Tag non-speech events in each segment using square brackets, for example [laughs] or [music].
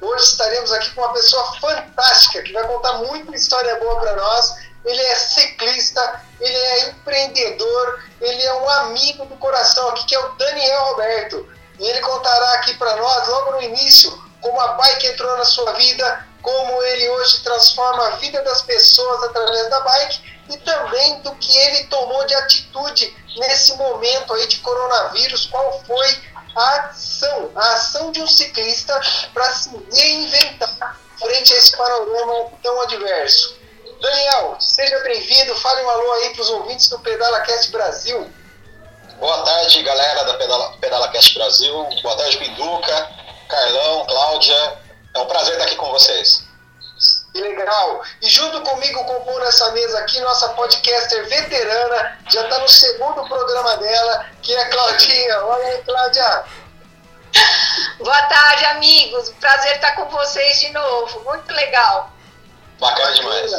Hoje estaremos aqui com uma pessoa fantástica que vai contar muita história boa para nós. Ele é ciclista, ele é empreendedor, ele é um amigo do coração aqui, que é o Daniel Roberto. E ele contará aqui para nós, logo no início, como a bike entrou na sua vida, como ele hoje transforma a vida das pessoas através da bike e também do que ele tomou de atitude nesse momento aí de coronavírus, qual foi a ação, a ação de um ciclista para se reinventar frente a esse panorama tão adverso. Daniel, seja bem-vindo, fale um alô aí para os ouvintes do PedalaCast Brasil. Boa tarde, galera da Pedala, PedalaCast Brasil. Boa tarde, Pinduca, Carlão, Cláudia. É um prazer estar aqui com vocês. Que legal! E junto comigo, compondo essa mesa aqui, nossa podcaster veterana, já está no segundo programa dela, que é a Claudinha. Olha aí, Cláudia! Boa tarde, amigos. Prazer estar com vocês de novo. Muito legal. Bacana demais.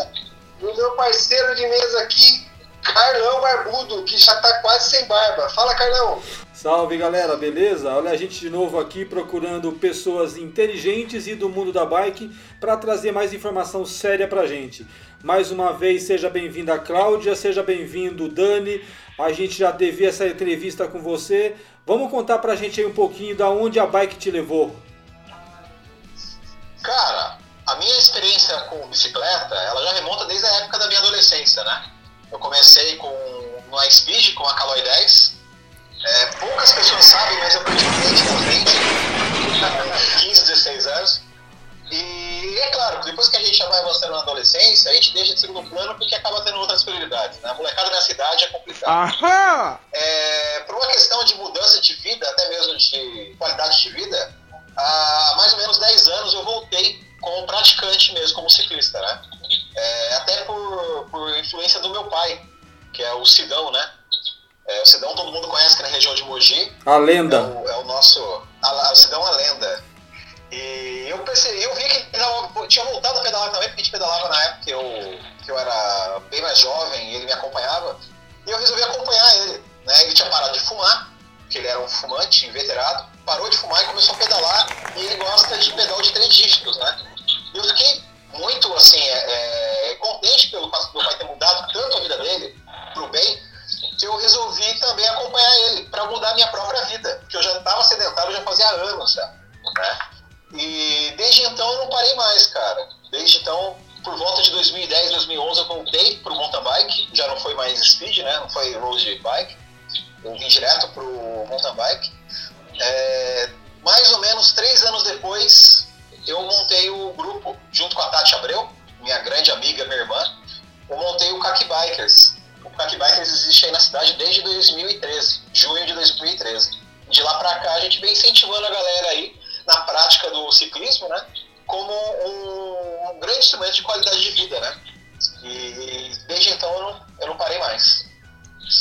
E o meu parceiro de mesa aqui, Carlão Barbudo, que já está quase sem barba. Fala, Carlão. Salve galera, beleza? Olha a gente de novo aqui procurando pessoas inteligentes e do mundo da bike para trazer mais informação séria pra gente. Mais uma vez, seja bem-vinda Cláudia, seja bem-vindo Dani. A gente já teve essa entrevista com você. Vamos contar pra gente aí um pouquinho da onde a bike te levou. Cara, a minha experiência com bicicleta, ela já remonta desde a época da minha adolescência, né? Eu comecei com uma Speed, com a Caloi 10, é, poucas pessoas sabem, mas eu praticamente na frente, 15, 16 anos. E é claro, depois que a gente já vai avançando na adolescência, a gente deixa de segundo plano porque acaba tendo outras prioridades. Né? A molecada na cidade é complicado. Aham! É, por uma questão de mudança de vida, até mesmo de qualidade de vida, há mais ou menos 10 anos eu voltei como praticante mesmo, como ciclista, né? É, até por, por influência do meu pai, que é o Sidão, né? É, o Sidão todo mundo conhece que é na região de Mogi. A lenda. É o, é o nosso. A, o Sidão é a lenda. E eu percebi, eu vi que ele tinha voltado a pedalar também, porque a gente pedalava na época que eu, que eu era bem mais jovem e ele me acompanhava. E eu resolvi acompanhar ele. Né? Ele tinha parado de fumar, porque ele era um fumante inveterado, parou de fumar e começou a pedalar. E ele gosta de pedal de três dígitos, né? E eu fiquei muito assim, é, é, contente pelo fato do meu pai ter mudado tanto a vida dele pro bem que eu resolvi também acompanhar ele para mudar a minha própria vida, porque eu já estava sedentário já fazia anos já, né? E desde então eu não parei mais, cara. Desde então, por volta de 2010, 2011 eu voltei pro mountain bike, já não foi mais speed, né? Não foi road bike. Eu vim direto pro mountain bike. É, mais ou menos três anos depois, eu montei o grupo junto com a Tati Abreu, minha grande amiga, minha irmã. Eu montei o Kaki Bikers, o Pack Bikers existe aí na cidade desde 2013, junho de 2013. De lá para cá a gente vem incentivando a galera aí na prática do ciclismo, né? Como um, um grande instrumento de qualidade de vida, né? E desde então eu não, eu não parei mais.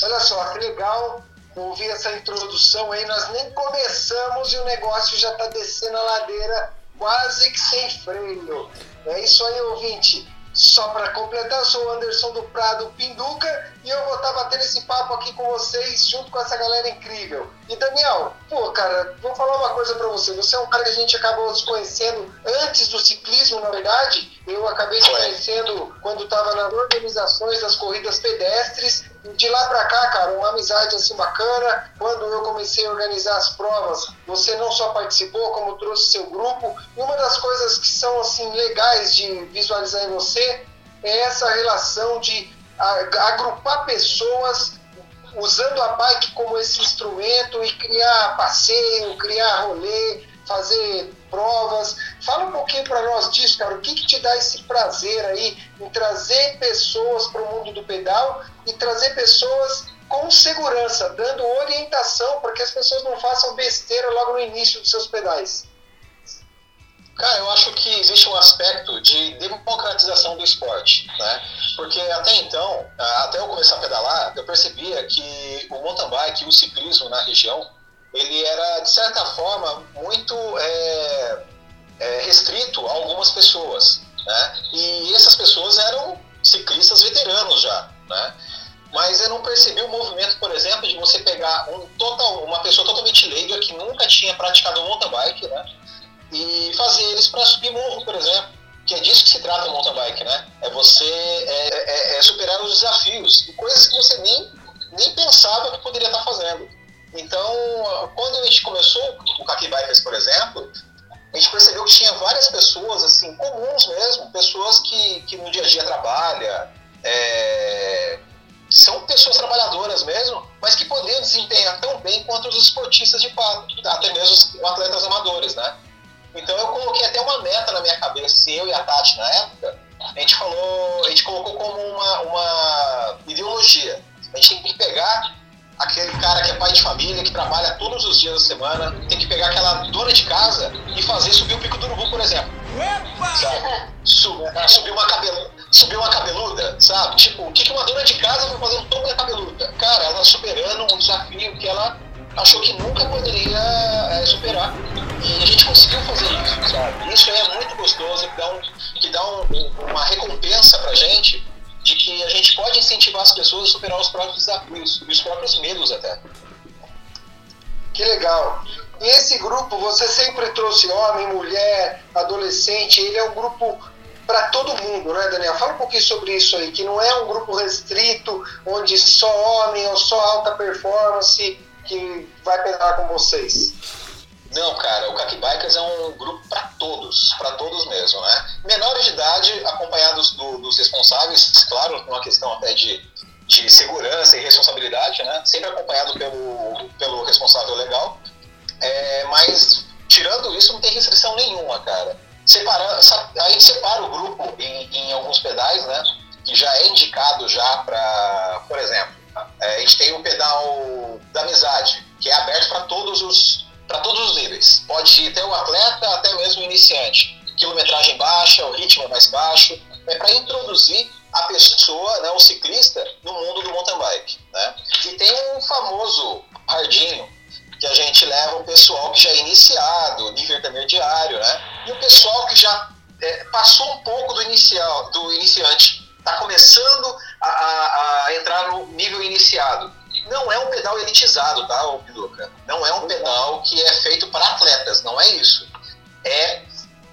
Olha só, que legal ouvir essa introdução aí. Nós nem começamos e o negócio já está descendo a ladeira quase que sem freio. É isso aí, ouvinte. Só para completar, eu sou o Anderson do Prado Pinduca e eu vou estar tá batendo esse papo aqui com vocês junto com essa galera incrível. E Daniel, pô, cara, vou falar uma coisa para você. Você é um cara que a gente acabou se conhecendo antes do ciclismo, na verdade. Eu acabei te conhecendo quando estava nas organizações das corridas pedestres de lá para cá, cara, uma amizade assim bacana. Quando eu comecei a organizar as provas, você não só participou, como trouxe seu grupo. E uma das coisas que são assim legais de visualizar em você é essa relação de agrupar pessoas usando a bike como esse instrumento e criar passeio, criar rolê, fazer provas. Fala um pouquinho para nós disso, cara. O que, que te dá esse prazer aí em trazer pessoas para o mundo do pedal e trazer pessoas com segurança, dando orientação para que as pessoas não façam besteira logo no início dos seus pedais? Cara, eu acho que existe um aspecto de democratização do esporte, né? Porque até então, até eu começar a pedalar, eu percebia que o mountain bike o ciclismo na região, ele era, de certa forma, muito é, é, restrito a algumas pessoas, né? E essas pessoas eram ciclistas veteranos já, né? Mas eu não percebi o movimento, por exemplo, de você pegar um total, uma pessoa totalmente leiga que nunca tinha praticado mountain bike, né? E fazer eles para subir morro, por exemplo. Que é disso que se trata o mountain bike, né? É você é, é, é superar os desafios e coisas que você nem, nem pensava que poderia estar fazendo. Então, quando a gente começou o Kaki Bikers, por exemplo, a gente percebeu que tinha várias pessoas, assim, comuns mesmo, pessoas que, que no dia a dia trabalham, é, são pessoas trabalhadoras mesmo, mas que poderiam desempenhar tão bem quanto os esportistas de fato, até mesmo os atletas amadores, né? Então eu coloquei até uma meta na minha cabeça, assim, eu e a Tati na época, a gente falou, a gente colocou como uma, uma ideologia. A gente tem que pegar aquele cara que é pai de família, que trabalha todos os dias da semana, tem que pegar aquela dona de casa e fazer subir o pico do urubu, por exemplo. Sabe? Sub, subir, uma cabelu, subir uma cabeluda, sabe? Tipo, o que uma dona de casa vai fazer um topo da cabeluda? Cara, ela superando um desafio que ela achou que nunca poderia é, superar. E a gente conseguiu fazer isso, sabe? Isso é muito gostoso, que dá, um, que dá um, uma recompensa pra gente de que a gente pode incentivar as pessoas a superar os próprios desafios e os próprios medos até. Que legal. E esse grupo, você sempre trouxe homem, mulher, adolescente, ele é um grupo para todo mundo, né, Daniel? Fala um pouquinho sobre isso aí, que não é um grupo restrito, onde só homem ou só alta performance que vai pedalar com vocês? Não, cara, o Kaki Bikers é um grupo para todos, para todos mesmo, né? Menores de idade, acompanhados do, dos responsáveis, claro, uma questão até de, de segurança e responsabilidade, né? Sempre acompanhado pelo, pelo responsável legal. É, mas, tirando isso, não tem restrição nenhuma, cara. Separa, a gente separa o grupo em, em alguns pedais, né? Que já é indicado já para, por exemplo, é, a gente tem o pedal da amizade, que é aberto para todos os para todos os níveis. Pode ir até o atleta, até mesmo o iniciante. Quilometragem baixa, o ritmo é mais baixo. É para introduzir a pessoa, né, o ciclista, no mundo do mountain bike. Né? E tem um famoso hardinho, que a gente leva o pessoal que já é iniciado, nível intermediário, né? E o pessoal que já é, passou um pouco do inicial, do iniciante, está começando a, a, a, entrar no nível iniciado. Não é um pedal elitizado, tá, ô Piduca? Não é um pedal que é feito para atletas, não é isso. É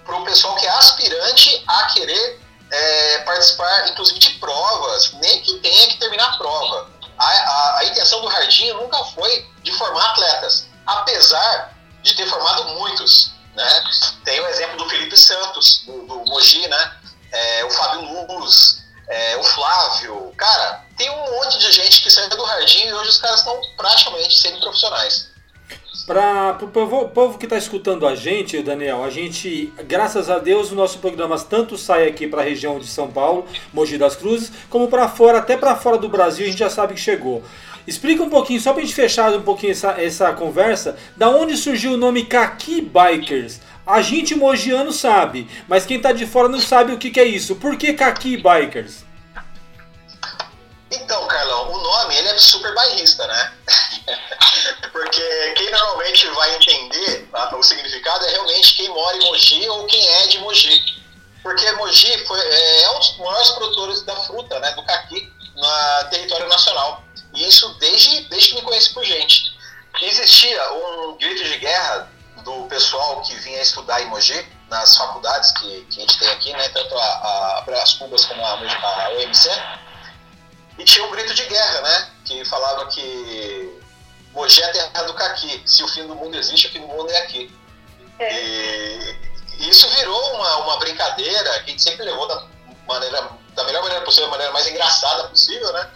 para o pessoal que é aspirante a querer é, participar, inclusive, de provas, nem que tenha que terminar a prova. A, a, a intenção do Hardinho nunca foi de formar atletas, apesar de ter formado muitos. Né? Tem o exemplo do Felipe Santos, do, do Mogi, né? É, o Fábio Luz, é, o Flávio. Cara, tem um monte de gente que saiu do Hardinho e hoje os caras estão praticamente sendo profissionais. Para o povo, povo, que está escutando a gente, Daniel, a gente, graças a Deus, o nosso programa tanto sai aqui para a região de São Paulo, Mogi das Cruzes, como para fora, até para fora do Brasil, a gente já sabe que chegou. Explica um pouquinho, só para a gente fechar um pouquinho essa, essa conversa, da onde surgiu o nome Kaki Bikers? A gente mogiano sabe, mas quem está de fora não sabe o que, que é isso. Por que Kaki Bikers? Então, Carlão, o nome ele é super bairrista, né? [laughs] Porque quem normalmente vai entender tá, o significado é realmente quem mora em Mogi ou quem é de Mogi. Porque Mogi foi, é, é um dos maiores produtores da fruta, né, do caqui, no território nacional. E isso desde, desde que me conheço por gente. Existia um grito de guerra do pessoal que vinha estudar em Mogi, nas faculdades que, que a gente tem aqui, né, tanto a, a, as Cubas como a, a UMC, e tinha um grito de guerra, né, que falava que Mogi é terra do caqui, se o fim do mundo existe, o fim do mundo é aqui. É. E, e isso virou uma, uma brincadeira que a gente sempre levou da, maneira, da melhor maneira possível, da maneira mais engraçada possível, né,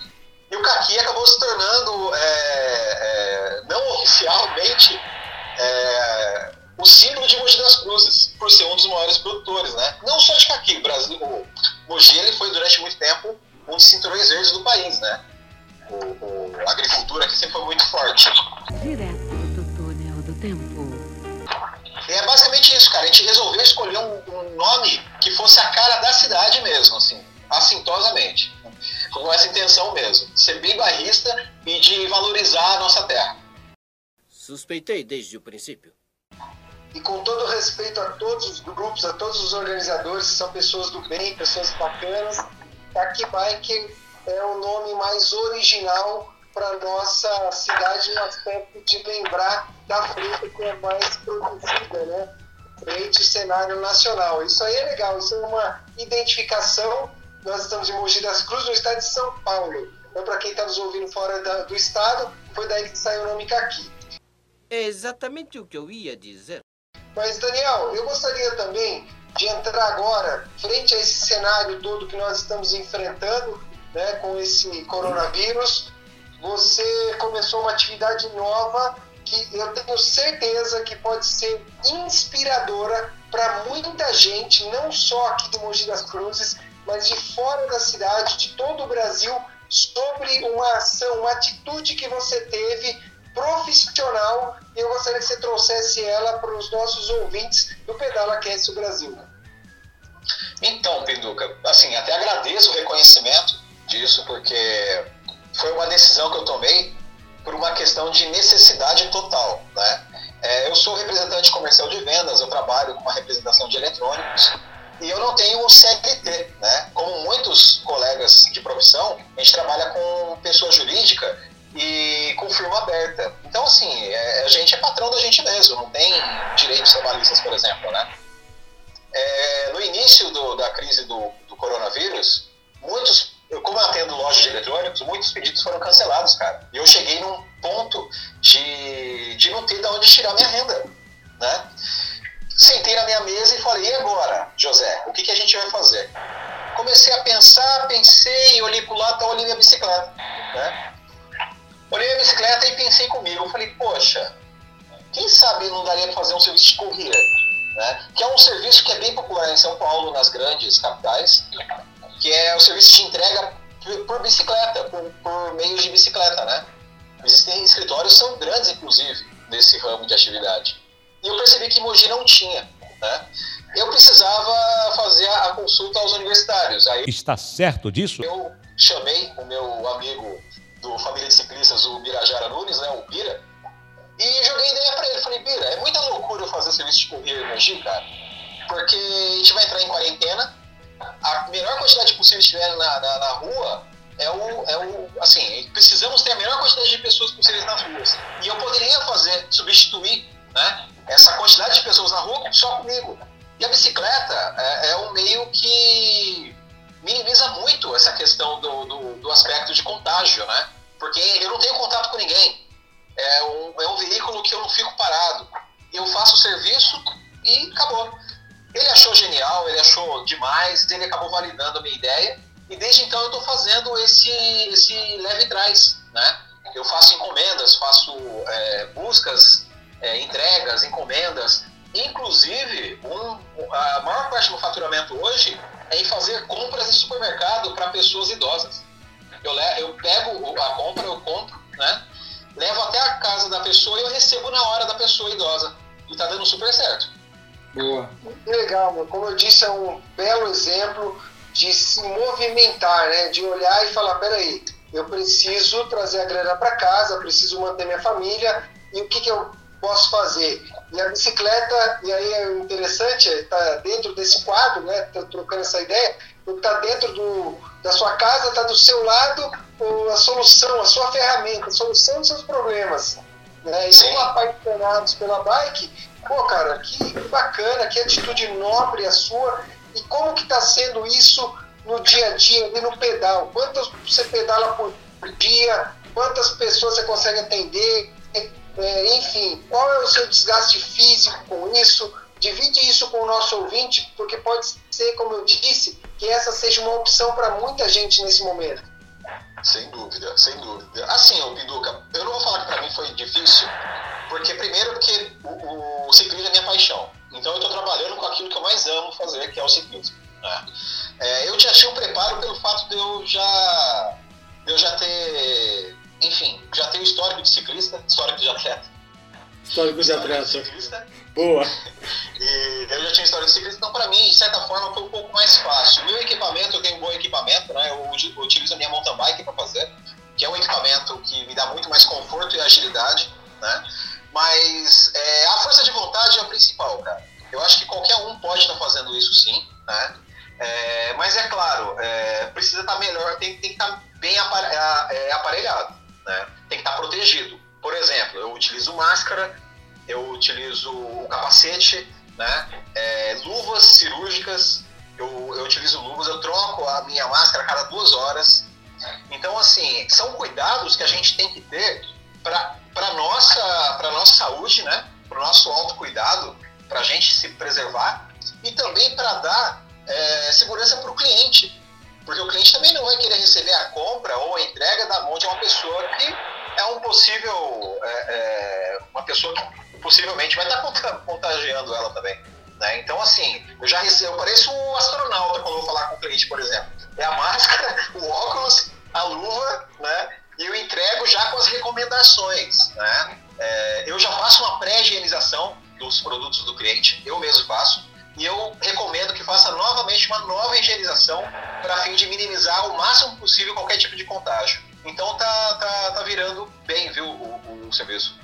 e o caqui acabou se tornando, é, é, não oficialmente, é, o símbolo de Mogi das Cruzes, por ser um dos maiores produtores, né? Não só de caqui, o Brasil, o Mogi ele foi durante muito tempo um dos cinturões verdes do país, né? O, o, a agricultura aqui sempre foi muito forte. Direto do túnel do tempo. E é basicamente isso, cara. A gente resolveu escolher um, um nome que fosse a cara da cidade mesmo, assim, assintosamente. Com essa intenção mesmo, de ser bem barrista e de valorizar a nossa terra. Suspeitei desde o princípio. E com todo respeito a todos os grupos, a todos os organizadores, que são pessoas do bem, pessoas bacanas, Taki Bike é o nome mais original para nossa cidade no aspecto de lembrar da frente que é mais produzida, né? Frente cenário nacional. Isso aí é legal, isso é uma identificação. Nós estamos em Mogi das Cruzes, no estado de São Paulo. Então, para quem está nos ouvindo fora da, do estado, foi daí que saiu o nome Caqui. É exatamente o que eu ia dizer. Mas, Daniel, eu gostaria também de entrar agora, frente a esse cenário todo que nós estamos enfrentando, né, com esse coronavírus, você começou uma atividade nova que eu tenho certeza que pode ser inspiradora para muita gente, não só aqui do Mogi das Cruzes, mas de fora da cidade, de todo o Brasil, sobre uma ação, uma atitude que você teve profissional e eu gostaria que você trouxesse ela para os nossos ouvintes do Pedala Cast Brasil. Então, Pinduca, assim, até agradeço o reconhecimento disso, porque foi uma decisão que eu tomei por uma questão de necessidade total, né? É, eu sou representante comercial de vendas, eu trabalho com uma representação de eletrônicos e eu não tenho um CLT, né? Como muitos colegas de profissão, a gente trabalha com pessoa jurídica e com firma aberta. Então, assim, é, a gente é patrão da gente mesmo, não tem direitos trabalhistas, por exemplo, né? É, no início do, da crise do, do coronavírus, muitos eu, como eu atendo lojas de eletrônicos, muitos pedidos foram cancelados, cara. E eu cheguei num ponto de, de não ter de onde tirar minha renda, né? Sentei na minha mesa e falei, e agora, José, o que, que a gente vai fazer? Comecei a pensar, pensei, olhei pro lado, olhei minha bicicleta, né? Olhei minha bicicleta e pensei comigo, eu falei, poxa, quem sabe não daria para fazer um serviço de corrida, né? Que é um serviço que é bem popular em São Paulo, nas grandes capitais, que é o serviço de entrega por bicicleta, por, por meios de bicicleta, né? Existem escritórios são grandes, inclusive, nesse ramo de atividade. E eu percebi que Mogi não tinha, né? Eu precisava fazer a consulta aos universitários. Aí Está certo disso? Eu chamei o meu amigo do Família de Ciclistas, o Birajara Nunes, né, o Bira, e joguei ideia para ele. Falei, Bira, é muita loucura eu fazer serviço de corrida em Mogi, cara, porque a gente vai entrar em quarentena, a menor quantidade possível estiver na, na, na, rua é o, é o. Assim, precisamos ter a menor quantidade de pessoas possíveis nas ruas. E eu poderia fazer, substituir né, essa quantidade de pessoas na rua só comigo. E a bicicleta é, é um meio que minimiza muito essa questão do, do, do, aspecto de contágio, né? Porque eu não tenho contato com ninguém. É um, é um veículo que eu não fico parado. Eu faço o serviço e acabou. Ele achou genial, ele achou demais, ele acabou validando a minha ideia e desde então eu estou fazendo esse, esse leve trás, né? Eu faço encomendas, faço é, buscas, é, entregas, encomendas, inclusive um, a maior parte do faturamento hoje é em fazer compras em supermercado para pessoas idosas. Eu, eu pego a compra, eu compro, né? Levo até a casa da pessoa e eu recebo na hora da pessoa idosa. E está dando super certo. Boa. Legal, meu. como eu disse, é um belo exemplo de se movimentar, né? De olhar e falar, peraí, eu preciso trazer a grana para casa, preciso manter minha família, e o que, que eu posso fazer? E a bicicleta, e aí é interessante, está dentro desse quadro, né? Tô trocando essa ideia, está dentro do, da sua casa, está do seu lado a solução, a sua ferramenta, a solução dos seus problemas. Né? E como apaixonados pela bike, Pô, cara, que bacana, que atitude nobre a sua. E como que está sendo isso no dia a dia, ali no pedal? Quantas você pedala por dia? Quantas pessoas você consegue atender? É, enfim, qual é o seu desgaste físico com isso? Divide isso com o nosso ouvinte, porque pode ser, como eu disse, que essa seja uma opção para muita gente nesse momento. Sem dúvida, sem dúvida. Assim, ô Pinduca, eu não vou falar que para mim foi difícil, porque primeiro porque o, o ciclismo é minha paixão. Então eu estou trabalhando com aquilo que eu mais amo fazer, que é o ciclismo. Né? É, eu já tinha um preparo pelo fato de eu já, de eu já ter, enfim, já ter o histórico de ciclista, histórico de atleta. Histórico de atleta. Boa. [laughs] E eu já tinha história de ciclista, então para mim, de certa forma, foi um pouco mais fácil. Meu equipamento, eu tenho um bom equipamento, né? Eu utilizo a minha mountain bike para fazer, que é um equipamento que me dá muito mais conforto e agilidade, né? Mas é, a força de vontade é o principal, cara. Eu acho que qualquer um pode estar fazendo isso sim, né? É, mas é claro, é, precisa estar melhor, tem, tem que estar bem é, aparelhado, né? Tem que estar protegido. Por exemplo, eu utilizo máscara, eu utilizo o capacete, né? É, luvas cirúrgicas, eu, eu utilizo luvas, eu troco a minha máscara a cada duas horas. Então, assim, são cuidados que a gente tem que ter para nossa para nossa saúde, né? Para o nosso autocuidado, para a gente se preservar e também para dar é, segurança para o cliente, porque o cliente também não vai querer receber a compra ou a entrega da mão de uma pessoa que é um possível é, é, uma pessoa que possivelmente vai estar contagiando ela também. Né? Então, assim, eu já recebo, eu pareço um astronauta quando eu vou falar com o cliente, por exemplo. É a máscara, [laughs] o óculos, a luva, né? E eu entrego já com as recomendações, né? É, eu já faço uma pré-higienização dos produtos do cliente, eu mesmo faço, e eu recomendo que faça novamente uma nova higienização para fim de minimizar o máximo possível qualquer tipo de contágio. Então tá, tá, tá virando bem, viu, o, o serviço.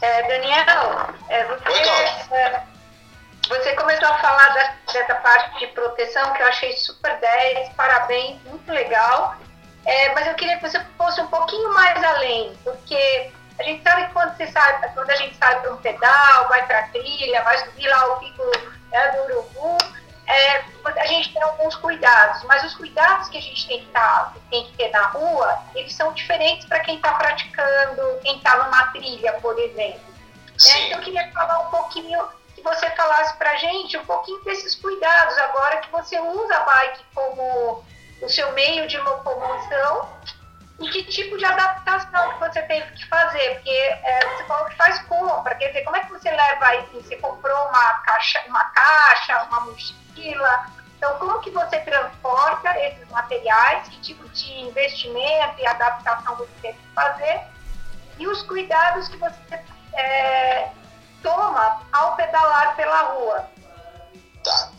É, Daniel, é, você, é, você começou a falar da, dessa parte de proteção que eu achei super 10, parabéns, muito legal. É, mas eu queria que você fosse um pouquinho mais além, porque a gente sabe que quando, você sai, quando a gente sai para um pedal, vai para a trilha, vai subir lá o pico né, do Urubu, é, a gente tem alguns cuidados, mas os cuidados que a gente tem que, tá, tem que ter na rua, eles são diferentes para quem está praticando, quem está numa trilha, por exemplo. É, então eu queria falar um pouquinho, que você falasse para a gente um pouquinho desses cuidados agora que você usa a bike como o seu meio de locomoção e que tipo de adaptação que você teve que fazer, porque é, você falou que faz compra, quer dizer, como é que você leva aí, você comprou uma caixa, uma caixa, uma mochila, então como que você transporta esses materiais, que tipo de investimento e adaptação você teve que fazer, e os cuidados que você é, toma ao pedalar pela rua. Tá.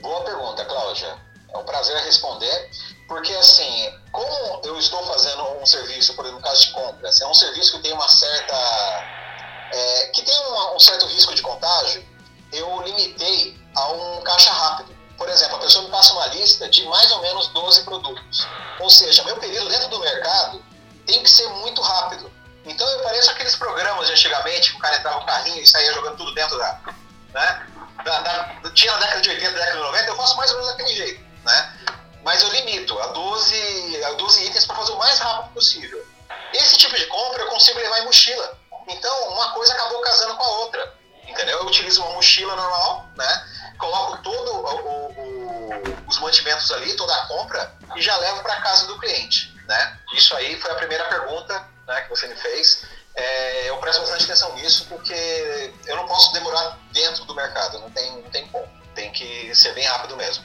Boa pergunta, Cláudia. É um prazer responder. Porque, assim, como eu estou fazendo um serviço, por exemplo, no caso de compras, é um serviço que tem uma certa. É, que tem uma, um certo risco de contágio, eu limitei a um caixa rápido. Por exemplo, a pessoa me passa uma lista de mais ou menos 12 produtos. Ou seja, meu período dentro do mercado tem que ser muito rápido. Então eu pareço aqueles programas de antigamente, que o cara entrava no carrinho e saía jogando tudo dentro da. Né? Da, da, tinha na década de 80, década de 90, eu faço mais ou menos daquele jeito. Né? Mas eu limito a 12, a 12 itens para fazer o mais rápido possível. Esse tipo de compra eu consigo levar em mochila. Então, uma coisa acabou casando com a outra. Entendeu? Eu utilizo uma mochila normal, né? Coloco todo os mantimentos ali, toda a compra e já levo para casa do cliente, né? Isso aí foi a primeira pergunta né, que você me fez. É, eu presto bastante atenção nisso porque eu não posso demorar dentro do mercado, não tem, não tem como. Tem que ser bem rápido mesmo.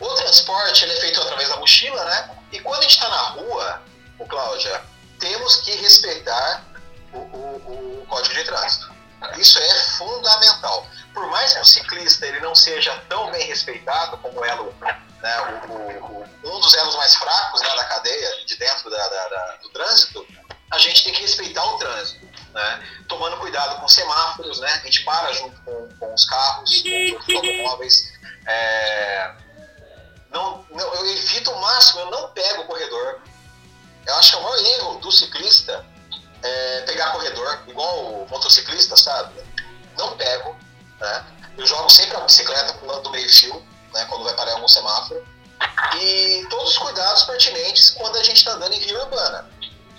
O transporte ele é feito através da mochila, né? E quando a gente está na rua, o Cláudia, temos que respeitar o, o, o, código de trânsito. Isso é fundamental. Por mais que o ciclista ele não seja tão bem respeitado como elo, né, o, um dos elos mais fracos né, da cadeia de dentro da, da, da, do trânsito, a gente tem que respeitar o trânsito, né? Tomando cuidado com semáforos, né? A gente para junto com, com os carros, com os automóveis. É, não, não, eu evito o máximo, eu não pego o corredor. Eu acho que é o maior erro do ciclista é pegar corredor, igual o motociclista, sabe? Não pego, né? Eu jogo sempre a bicicleta do meio-fio, né? Quando vai parar algum semáforo. E todos os cuidados pertinentes quando a gente está andando em via urbana.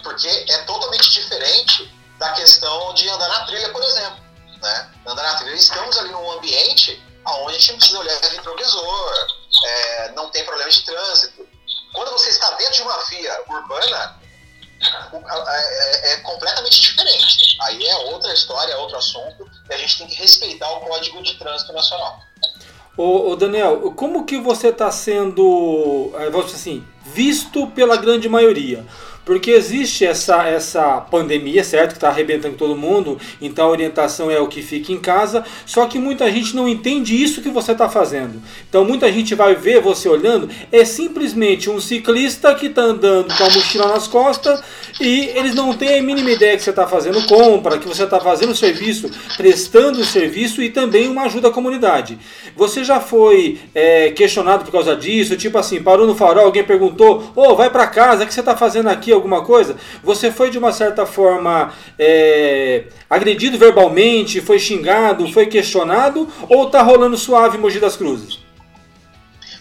Porque é totalmente diferente da questão de andar na trilha, por exemplo. Né? Andar na trilha, estamos ali num ambiente onde a gente não precisa olhar retrovisor, é, não tem problema de trânsito. Quando você está dentro de uma via urbana, é, é, completamente diferente. Aí é outra história, é outro assunto, e a gente tem que respeitar o Código de Trânsito Nacional. Ô, ô Daniel, como que você está sendo, dizer assim, visto pela grande maioria? Porque existe essa, essa pandemia, certo? Que está arrebentando todo mundo, então a orientação é o que fica em casa, só que muita gente não entende isso que você está fazendo. Então muita gente vai ver você olhando, é simplesmente um ciclista que está andando com a mochila nas costas e eles não têm a mínima ideia que você está fazendo compra, que você está fazendo serviço, prestando serviço e também uma ajuda à comunidade. Você já foi é, questionado por causa disso? Tipo assim, parou no farol, alguém perguntou: Ô, oh, vai para casa, o que você está fazendo aqui? Alguma coisa? Você foi de uma certa forma é, agredido verbalmente, foi xingado, foi questionado ou tá rolando suave Mogi das Cruzes?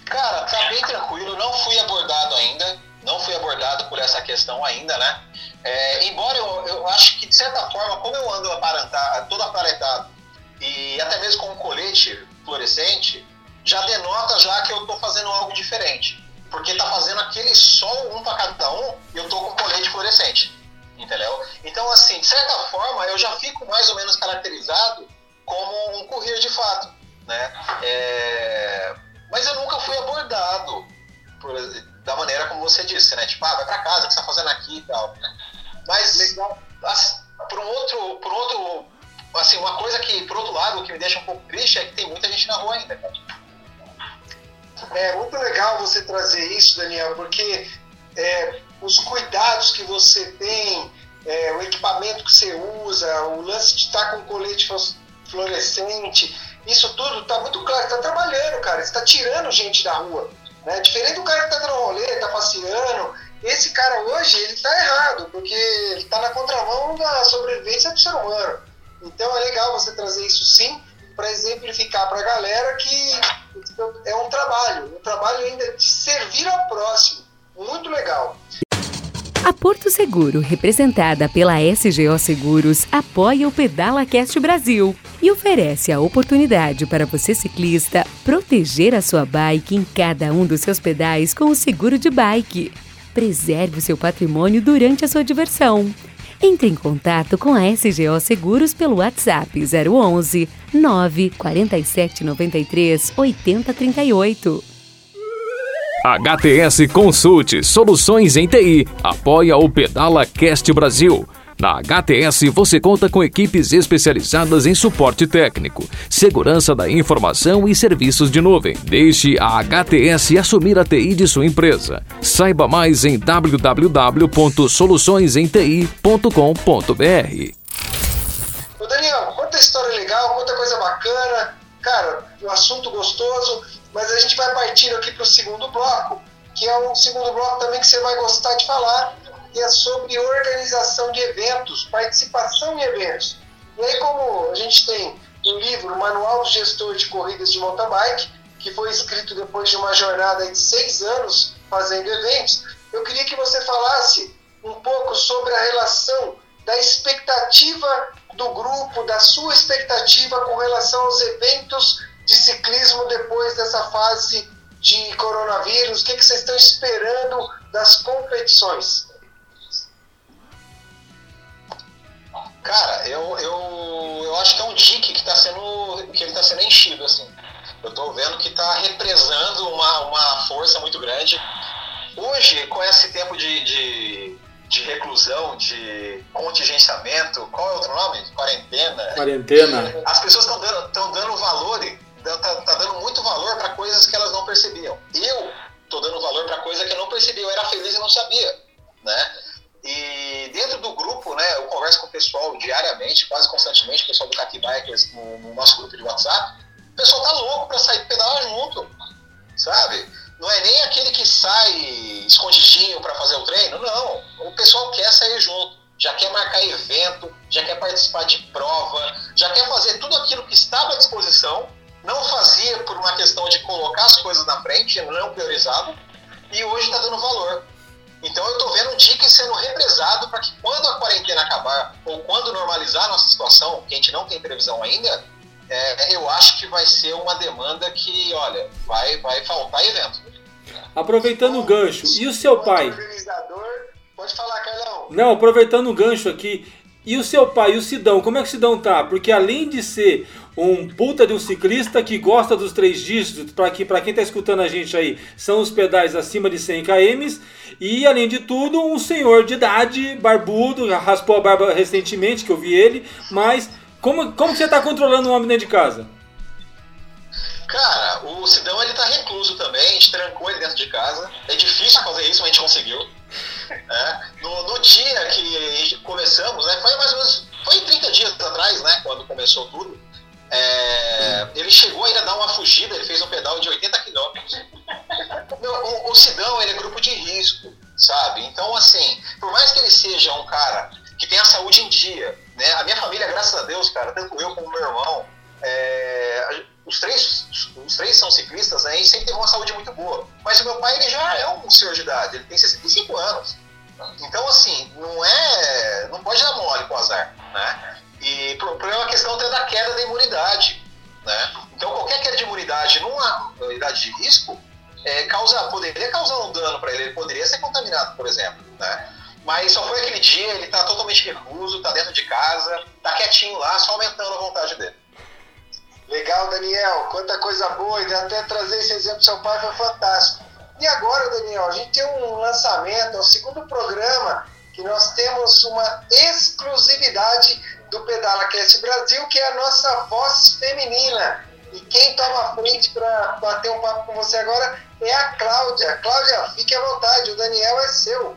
Cara, tá bem tranquilo, não fui abordado ainda, não fui abordado por essa questão ainda, né? É, embora eu, eu acho que, de certa forma, como eu ando aparentado, todo aparentado e até mesmo com um colete fluorescente, já denota já que eu estou fazendo algo diferente. Porque tá fazendo aquele sol um para cada um e eu tô com colete fluorescente. Entendeu? Então, assim, de certa forma, eu já fico mais ou menos caracterizado como um courier de fato. Né? É... Mas eu nunca fui abordado por, da maneira como você disse, né? Tipo, ah, vai para casa, o que você tá fazendo aqui e tal. Mas, Legal. Assim, por um outro, por outro assim, uma coisa que, por outro lado, o que me deixa um pouco triste é que tem muita gente na rua ainda, cara. É muito legal você trazer isso, Daniel, porque é, os cuidados que você tem, é, o equipamento que você usa, o lance de estar com colete fluorescente, isso tudo está muito claro. Está trabalhando, cara. Está tirando gente da rua. Né? Diferente do cara que está dando rolê, está passeando. Esse cara hoje, ele está errado, porque ele está na contramão da sobrevivência do ser humano. Então é legal você trazer isso sim, para exemplificar para a galera que é um trabalho, um trabalho ainda de servir ao próximo. Muito legal. A Porto Seguro, representada pela SGO Seguros, apoia o Pedala Cast Brasil e oferece a oportunidade para você ciclista proteger a sua bike em cada um dos seus pedais com o seguro de bike. Preserve o seu patrimônio durante a sua diversão. Entre em contato com a SGO Seguros pelo WhatsApp 011 947 93 8038. HTS Consulte Soluções em TI apoia o Pedala Cast Brasil na HTS você conta com equipes especializadas em suporte técnico, segurança da informação e serviços de nuvem. Deixe a HTS assumir a TI de sua empresa. Saiba mais em www.soluçõesenti.com.br. Daniel, conta história legal, conta coisa bacana. Cara, um assunto gostoso, mas a gente vai partindo aqui para o segundo bloco, que é um segundo bloco também que você vai gostar de falar, que é sobre organização de eventos, participação em eventos. E aí, como a gente tem um livro, Manual do Gestor de Corridas de Mountain Bike, que foi escrito depois de uma jornada de seis anos fazendo eventos, eu queria que você falasse um pouco sobre a relação da expectativa do grupo, da sua expectativa com relação aos eventos de ciclismo depois dessa fase de coronavírus, o que, que vocês estão esperando das competições? Cara, eu, eu, eu acho que é um dique que está sendo. que ele está sendo enchido, assim. Eu estou vendo que está represando uma, uma força muito grande. Hoje, com esse tempo de, de, de reclusão, de contingenciamento, qual é o outro nome? Quarentena. Quarentena. As pessoas estão dando, tão dando valor, tá, tá dando muito valor para coisas que elas não percebiam. Eu estou dando valor para coisas que eu não percebi, eu era feliz e não sabia, né? Pessoal diariamente, quase constantemente, o pessoal do Kaki Bikers no, no, nosso grupo de WhatsApp. O pessoal tá louco para sair pedalar junto, sabe? Não é nem aquele que sai escondidinho para fazer o treino, não. O pessoal quer sair junto, já quer marcar evento, já quer participar de prova, já quer fazer tudo aquilo que estava à disposição. Não fazia por uma questão de colocar as coisas na frente, não priorizava, e hoje está dando valor. Então eu estou vendo dicas sendo represado para que quando a quarentena acabar ou quando normalizar a nossa situação, que a gente não tem previsão ainda, é, eu acho que vai ser uma demanda que, olha, vai, vai faltar evento. Aproveitando o gancho, e o seu pai? Pode falar, Carlão. Não, aproveitando o gancho aqui, E o seu pai, o Sidão, como é que o Sidão tá? Porque além de ser um puta de um ciclista que gosta dos três dígitos, para que, quem está escutando a gente aí, são os pedais acima de 100 km, e além de tudo, um senhor de idade, barbudo, raspou a barba recentemente, que eu vi ele, mas como, como você está controlando o homem dentro de casa? Cara, o Sidão ele tá recluso também, a gente trancou ele dentro de casa. É difícil fazer isso, mas a gente conseguiu. [laughs] É. No, no, dia que começamos, né, foi mais ou menos, foi 30 dias atrás, né, quando começou tudo, é, ele chegou ainda a dar uma fugida, ele fez um pedal de 80 quilômetros. [laughs] O, o Sidão, ele é grupo de risco, sabe? Então, assim, por mais que ele seja um cara que tem a saúde em dia, né, a minha família, graças a Deus, cara, tanto eu como meu irmão, é, os três, os três são ciclistas, né, e sempre teve uma saúde muito boa. Mas o meu pai, ele já é um senhor de idade, ele tem 65 anos. Então, assim, não é. Não pode dar mole com o azar, né? E por, por uma questão até da queda da imunidade, né? Então, qualquer queda de imunidade numa idade de risco é, causa, poderia causar um dano para ele, ele poderia ser contaminado, por exemplo, né? Mas só foi aquele dia, ele tá totalmente recluso, tá dentro de casa, tá quietinho lá, só aumentando a vontade dele. Legal, Daniel. Quanta coisa boa. E até trazer esse exemplo do seu pai foi fantástico. E agora, Daniel, a gente tem um lançamento, é o segundo programa que nós temos uma exclusividade do Pedala Cast Brasil, que é a nossa voz feminina. E quem toma a frente para bater um papo com você agora é a Cláudia. Cláudia, fique à vontade, o Daniel é seu.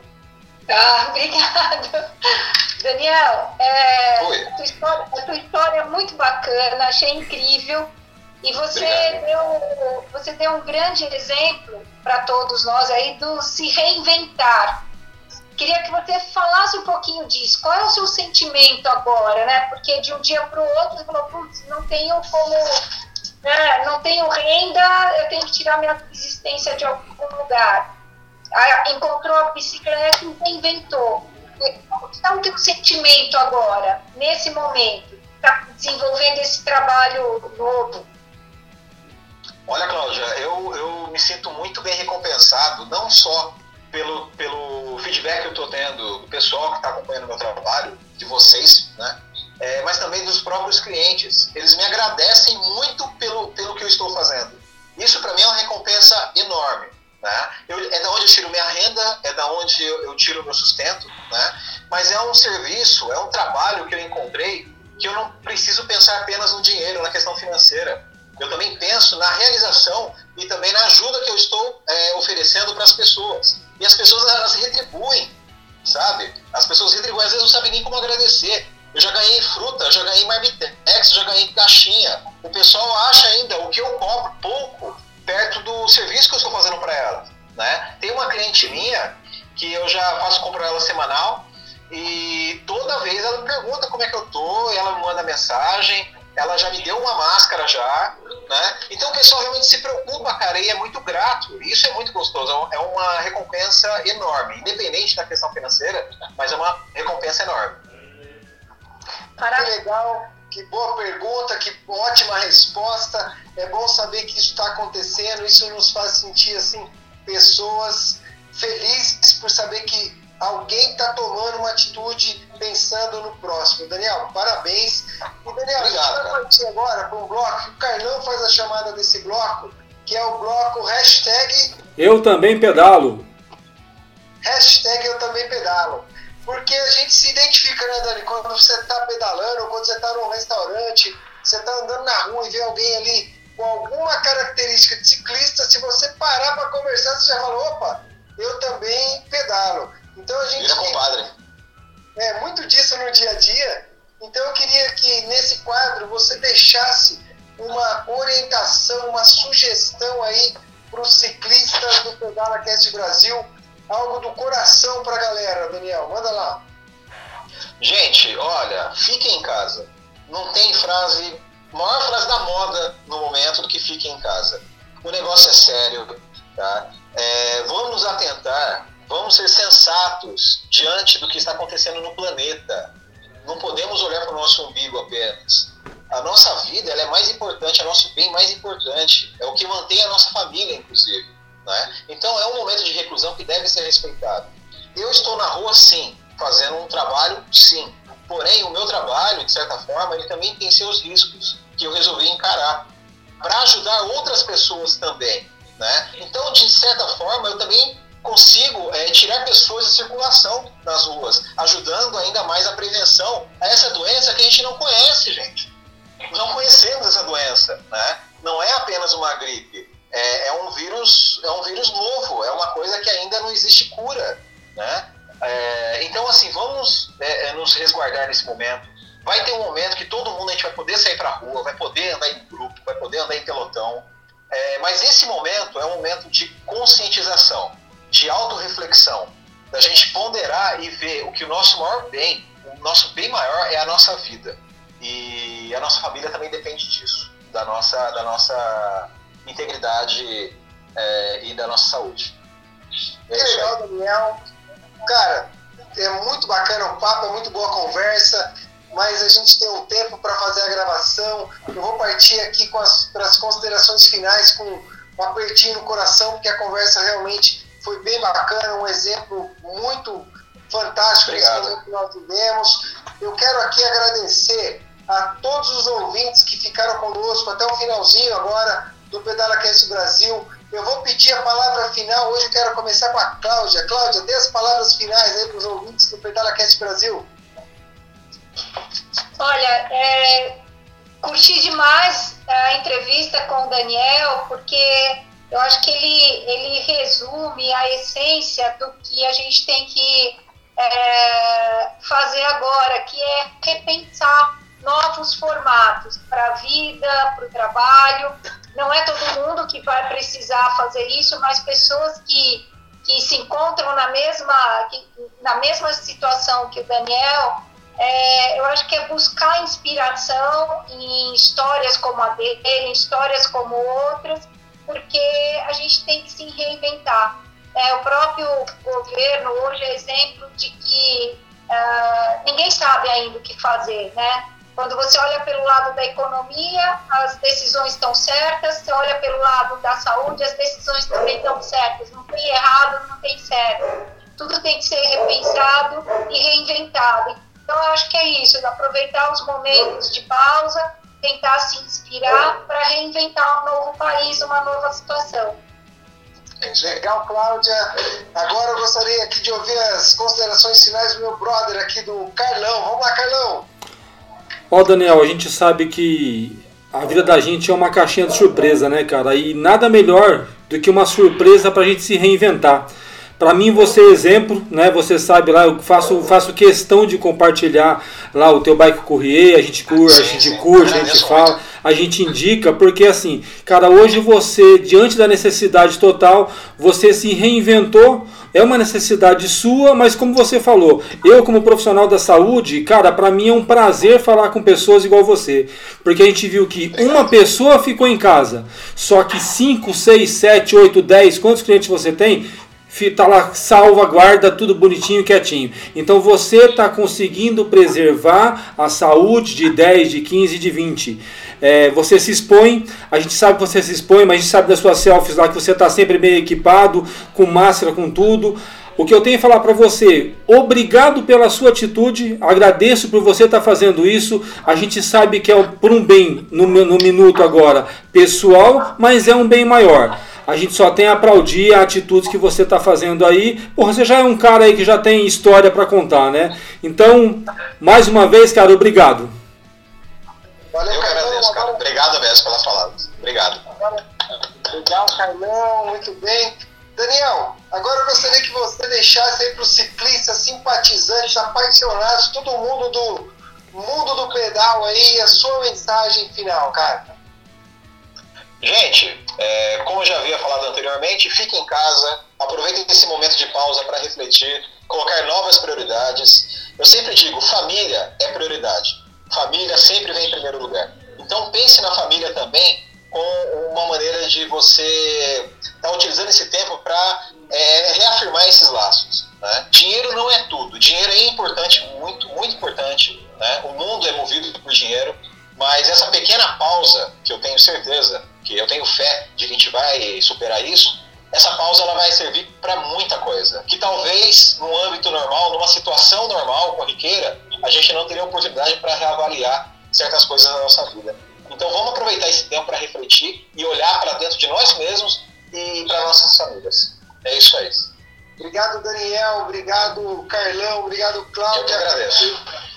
Ah, [laughs] obrigada. Daniel, é, a, tua história, a tua história é muito bacana, achei incrível. E você deu, você deu um grande exemplo para todos nós aí do se reinventar. Queria que você falasse um pouquinho disso. Qual é o seu sentimento agora, né? Porque de um dia para o outro você falou, putz, não tenho como, né, não tenho renda, eu tenho que tirar minha existência de algum lugar. Aí, encontrou a bicicleta e inventou. Como está o sentimento agora, nesse momento? Está desenvolvendo esse trabalho novo? Olha, Cláudia, eu, eu me sinto muito bem recompensado, não só pelo, pelo feedback que eu estou tendo do pessoal que está acompanhando o meu trabalho, de vocês, né? É, mas também dos próprios clientes. Eles me agradecem muito pelo, pelo que eu estou fazendo. Isso para mim é uma recompensa enorme. Né? Eu, é da onde eu tiro minha renda, é da onde eu, eu tiro meu sustento, né? mas é um serviço, é um trabalho que eu encontrei que eu não preciso pensar apenas no dinheiro, na questão financeira eu também penso na realização e também na ajuda que eu estou é, oferecendo para as pessoas. E as pessoas, elas retribuem, sabe? As pessoas retribuem, às vezes não sabem nem como agradecer. Eu já ganhei fruta, já ganhei marmitex, já ganhei caixinha. O pessoal acha ainda o que eu cobro pouco perto do serviço que eu estou fazendo para ela. Né? Tem uma cliente minha que eu já faço compra ela semanal e toda vez ela me pergunta como é que eu tô, ela me manda mensagem, ela já me deu uma máscara já, né? Então o pessoal realmente se preocupa, cara, e é muito grato. Isso é muito gostoso, é uma recompensa enorme, independente da questão financeira, mas é uma recompensa enorme. Que legal, que boa pergunta, que ótima resposta. É bom saber que isso está acontecendo, isso nos faz sentir assim pessoas felizes por saber que alguém está tomando uma atitude pensando no próximo. Daniel, parabéns. E Daniel, Obrigado, a gente vai partir agora para um bloco, o Carlão faz a chamada desse bloco, que é o bloco hashtag Eu também pedalo. Hashtag Eu também pedalo. Porque a gente se identifica, né, Dani? Quando você está pedalando, quando você está num restaurante, você está andando na rua e vê alguém ali com alguma característica de ciclista, se você parar para conversar, você já fala, opa, eu também pedalo. Então a gente. Vira compadre. É, muito disso no dia a dia. Então eu queria que nesse quadro você deixasse uma orientação, uma sugestão aí para os ciclistas do Pedala Cast Brasil, algo do coração para a galera, Daniel. Manda lá. Gente, olha, fiquem em casa. Não tem frase, maior frase da moda no momento do que fiquem em casa. O negócio é sério, tá? É, vamos atentar Vamos ser sensatos diante do que está acontecendo no planeta. Não podemos olhar para o nosso umbigo apenas. A nossa vida é mais importante, é nosso bem mais importante. É o que mantém a nossa família, inclusive. Né? Então é um momento de reclusão que deve ser respeitado. Eu estou na rua, sim, fazendo um trabalho, sim. Porém, o meu trabalho, de certa forma, ele também tem seus riscos que eu resolvi encarar para ajudar outras pessoas também, né? Então, de certa forma, eu também consigo é, tirar pessoas de circulação nas ruas, ajudando ainda mais a prevenção a essa doença que a gente não conhece, gente. Não conhecemos essa doença, né? Não é apenas uma gripe, é, é um vírus, é um vírus novo, é uma coisa que ainda não existe cura, né? É, então, assim, vamos é, é, nos resguardar nesse momento. Vai ter um momento que todo mundo a gente vai poder sair para rua, vai poder andar em grupo, vai poder andar em pelotão. É, mas esse momento é um momento de conscientização de autorreflexão, da gente ponderar e ver o que o nosso maior bem, o nosso bem maior é a nossa vida. E a nossa família também depende disso, da nossa, da nossa integridade é, e da nossa saúde. É que legal, Daniel. Cara, é muito bacana o papo, é muito boa a conversa, mas a gente tem um tempo para fazer a gravação. Eu vou partir aqui para as considerações finais com um apertinho no coração, porque a conversa realmente foi bem bacana, um exemplo muito fantástico Obrigado. que nós vivemos. Eu quero aqui agradecer a todos os ouvintes que ficaram conosco até o finalzinho agora do Pedala Cast Brasil. Eu vou pedir a palavra final. Hoje eu quero começar com a Cláudia. Cláudia, dê as palavras finais aí para os ouvintes do Pedala Cast Brasil. Olha, é, curti demais a entrevista com o Daniel, porque eu acho que ele, ele resume a essência do que a gente tem que é, fazer agora, que é repensar novos formatos para a vida, para o trabalho. Não é todo mundo que vai precisar fazer isso, mas pessoas que, que se encontram na mesma, na mesma situação que o Daniel, é, eu acho que é buscar inspiração em histórias como a dele, em histórias como outras, porque a gente tem que se reinventar. É, o próprio governo hoje é exemplo de que uh, ninguém sabe ainda o que fazer, né? Quando você olha pelo lado da economia, as decisões estão certas, você olha pelo lado da saúde, as decisões também estão certas. Não tem errado, não tem certo. Tudo tem que ser repensado e reinventado. Então, eu acho que é isso, aproveitar os momentos de pausa tentar se inspirar para reinventar um novo país, uma nova situação. Legal, Cláudia. Agora eu gostaria aqui de ouvir as considerações finais do meu brother aqui, do Carlão. Vamos lá, Carlão. Ó, Daniel, a gente sabe que a vida da gente é uma caixinha de surpresa, né, cara? E nada melhor do que uma surpresa para a gente se reinventar. Para mim, você é exemplo, né? Você sabe lá, eu faço, faço questão de compartilhar lá o teu bike courier, a gente curte, a gente curte, a gente fala, a gente indica, porque assim, cara, hoje você, diante da necessidade total, você se reinventou. É uma necessidade sua, mas como você falou, eu como profissional da saúde, cara, para mim é um prazer falar com pessoas igual você, porque a gente viu que uma pessoa ficou em casa, só que 5, 6, 7, 8, 10, quantos clientes você tem? Tá lá salvaguarda tudo bonitinho, quietinho. Então você está conseguindo preservar a saúde de 10, de 15, de 20. É, você se expõe, a gente sabe que você se expõe, mas a gente sabe das suas selfies lá que você está sempre bem equipado, com máscara, com tudo. O que eu tenho a falar para você, obrigado pela sua atitude, agradeço por você estar tá fazendo isso. A gente sabe que é por um bem no, no minuto agora pessoal, mas é um bem maior. A gente só tem a aplaudir a atitude que você está fazendo aí. Porra, você já é um cara aí que já tem história para contar, né? Então, mais uma vez, cara, obrigado. Valeu, Eu que agradeço, cara. Obrigado mesmo pelas palavras. Obrigado. Legal, Carlão, muito bem. Daniel, agora eu gostaria que você deixasse aí para os ciclistas, simpatizantes, apaixonados, todo mundo do mundo do pedal aí, a sua mensagem final, cara. Gente, é, como eu já havia falado anteriormente, fique em casa, aproveite esse momento de pausa para refletir, colocar novas prioridades. Eu sempre digo, família é prioridade. Família sempre vem em primeiro lugar. Então pense na família também com uma maneira de você estar tá utilizando esse tempo para é, reafirmar esses laços. Né? Dinheiro não é tudo. Dinheiro é importante, muito, muito importante. Né? O mundo é movido por dinheiro, mas essa pequena pausa, que eu tenho certeza que eu tenho fé de que a gente vai superar isso, essa pausa ela vai servir para muita coisa. Que talvez, no âmbito normal, numa situação normal, corriqueira, a gente não teria oportunidade para reavaliar certas coisas na nossa vida. Então vamos aproveitar esse tempo para refletir e olhar para dentro de nós mesmos e para nossas famílias. É isso aí. Obrigado, Daniel. Obrigado, Carlão. Obrigado, Cláudia. Eu que agradeço.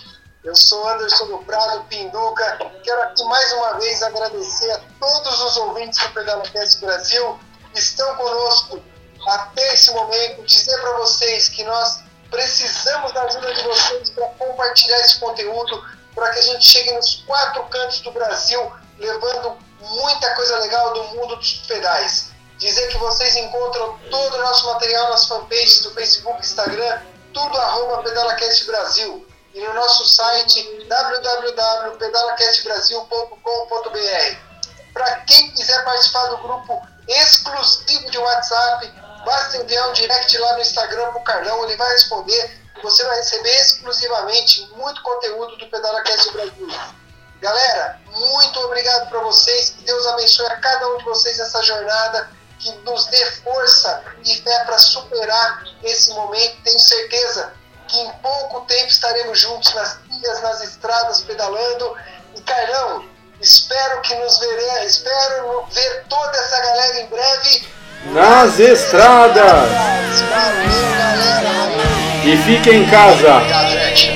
Eu sou Anderson do Prado Pinduca. Quero aqui mais uma vez agradecer a todos os ouvintes do PedalaCast Brasil que estão conosco até esse momento. Dizer para vocês que nós precisamos da ajuda de vocês para compartilhar esse conteúdo, para que a gente chegue nos quatro cantos do Brasil, levando muita coisa legal do mundo dos pedais. Dizer que vocês encontram todo o nosso material nas fanpages do Facebook, Instagram, tudo arroba PedalaCast Brasil e no nosso site www.pedalacastbrasil.com.br. Para quem quiser participar do grupo exclusivo de WhatsApp, basta enviar um direct lá no Instagram para o Carlão, ele vai responder e você vai receber exclusivamente muito conteúdo do Pedalacast Brasil. Galera, muito obrigado para vocês, que Deus abençoe a cada um de vocês nessa jornada, que nos dê força e fé para superar esse momento. Tenho certeza que em pouco tempo estaremos juntos nas trilhas, nas estradas, pedalando. E Carlão, espero que nos veremos, espero ver toda essa galera em breve. Nas estradas! Valeu, galera! E fiquem em casa! Obrigado, gente!